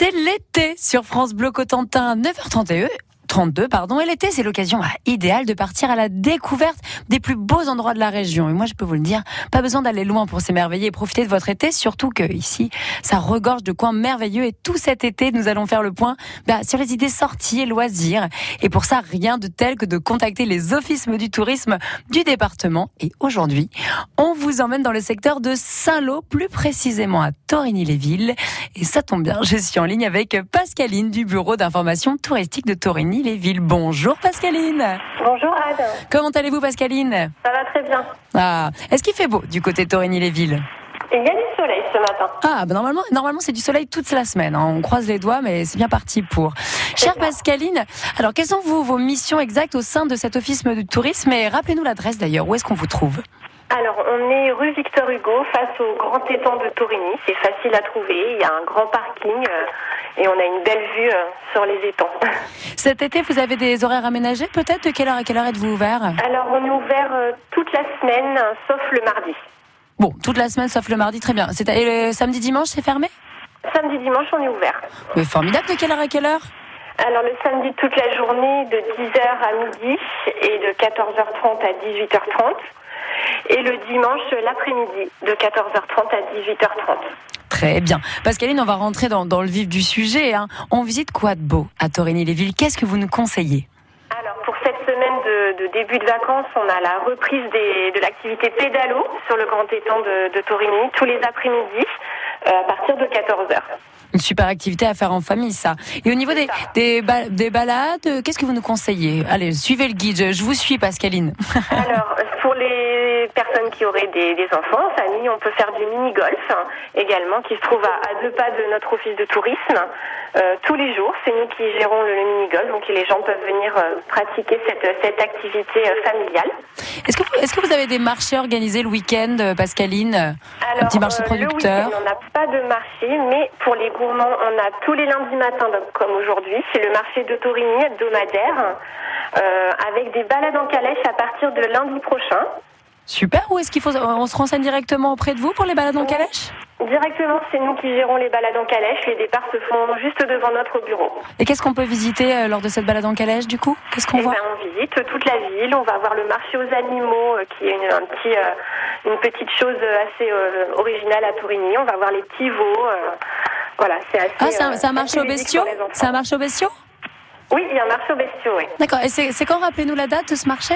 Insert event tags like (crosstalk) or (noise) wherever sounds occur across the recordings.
C'est l'été sur France Bleu Cotentin, 9h31. 32, pardon. Et l'été, c'est l'occasion bah, idéale de partir à la découverte des plus beaux endroits de la région. Et moi, je peux vous le dire, pas besoin d'aller loin pour s'émerveiller et profiter de votre été, surtout que ici, ça regorge de coins merveilleux. Et tout cet été, nous allons faire le point bah, sur les idées sorties et loisirs. Et pour ça, rien de tel que de contacter les offices du tourisme du département. Et aujourd'hui, on vous emmène dans le secteur de Saint-Lô, plus précisément à Torigny-les-Villes. Et ça tombe bien, je suis en ligne avec Pascaline du bureau d'information touristique de Torigny les villes. Bonjour Pascaline. Bonjour Anne. Comment allez-vous Pascaline? Ça va très bien. Ah, est-ce qu'il fait beau du côté de Torigny-les-Villes? Il y a du soleil ce matin. Ah, bah normalement, normalement c'est du soleil toute la semaine. Hein. On croise les doigts, mais c'est bien parti pour. Chère Pascaline, alors quelles sont vos, vos missions exactes au sein de cet office de tourisme? Et rappelez-nous l'adresse d'ailleurs, où est-ce qu'on vous trouve? Alors, on est rue Victor Hugo, face au grand étang de Torigny. C'est facile à trouver. Il y a un grand parking euh, et on a une belle vue euh, sur les étangs. (laughs) Cet été, vous avez des horaires aménagés peut-être? De quelle heure à quelle heure êtes-vous ouvert? Alors, on est ouvert euh, toute la semaine, sauf le mardi. Bon, toute la semaine sauf le mardi, très bien. Et le samedi, dimanche, c'est fermé? Samedi, dimanche, on est ouvert. Mais formidable. De quelle heure à quelle heure? Alors le samedi toute la journée de 10h à midi et de 14h30 à 18h30 et le dimanche l'après-midi de 14h30 à 18h30. Très bien. Pascaline, on va rentrer dans, le vif du sujet. Hein. On visite quoi de beau à Torigny-les-Villes Qu'est-ce que vous nous conseillez? Alors, pour cette semaine de, début de vacances, on a la reprise de l'activité pédalo sur le grand étang de, de Torigny tous les après-midi euh, à partir de 14h. Une super activité à faire en famille, ça. Et au niveau des, des, des, balades, qu'est-ce que vous nous conseillez? Allez, suivez le guide. Je vous suis, Pascaline. (laughs) Alors, pour les personnes qui auraient des, des enfants, en famille, on peut faire du mini-golf hein, également, qui se trouve à, deux pas de notre office de tourisme. Euh, tous les jours, c'est nous qui gérons le, mini-golf, donc les gens peuvent venir euh, pratiquer cette, cette activité euh, familiale. Est-ce que, vous avez des marchés organisés le week-end, Pascaline Alors, Un petit marché de producteurs On n'a pas de marché, mais pour les gourmands, on a tous les lundis matins, comme aujourd'hui, c'est le marché de Torigny hebdomadaire. Euh, avec des balades en calèche à partir de lundi prochain. Super, où est-ce qu'il faut on se renseigne directement auprès de vous pour les balades en calèche? Directement, c'est nous qui gérons les balades en calèche. Les départs se font juste devant notre bureau. Et qu'est-ce qu'on peut visiter euh, lors de cette balade en calèche du coup? Qu'est-ce qu'on eh voit? ben, On visite toute la ville. On va voir le marché aux animaux, euh, qui est une, un petit, une petite chose assez originale à Tourigny. On va voir les petits veaux. voilà, c'est assez. Ah, un, marché aux bestiaux C'est un marché aux bestiaux? Oui, il y a un marché aux bestiaux, oui. D'accord. Et c'est quand, rappelez-nous la date de ce marché?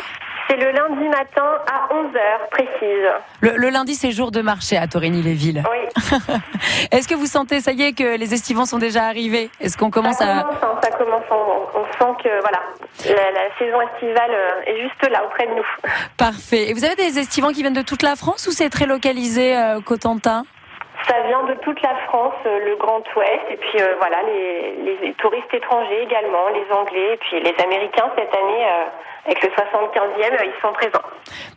C'est le lundi matin à 11h, précise. Le, lundi, c'est jour de marché à Torigny-les-Villes. Oui. (laughs) Est-ce que vous sentez, ça y est, que les estivants sont déjà arrivés? Est-ce qu'on commence ça à... Commence, hein, ça commence, on, sent que voilà, la, saison estivale euh, est juste là, auprès de nous. Parfait. Et vous avez des estivants qui viennent de toute la France ou c'est très localisé euh, Cotentin? Ça vient de toute la France, euh, le Grand Ouest, et puis euh, voilà, les, touristes étrangers également, les Anglais, et puis les Américains cette année, euh, avec le 75e, ils sont présents.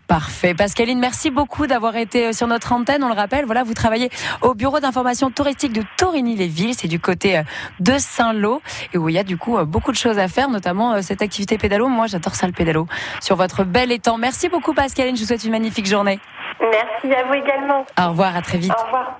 Parfait. Pascaline, merci beaucoup d'avoir été sur notre antenne. On le rappelle, voilà, vous travaillez au bureau d'information touristique de Torigny-les-Villes, c'est du côté de Saint-Lô, et où il y a du coup beaucoup de choses à faire, notamment cette activité pédalo. Moi, j'adore ça le pédalo, sur votre bel étang. Merci beaucoup Pascaline, je vous souhaite une magnifique journée. Merci à vous également. Au revoir, à très vite. Au revoir.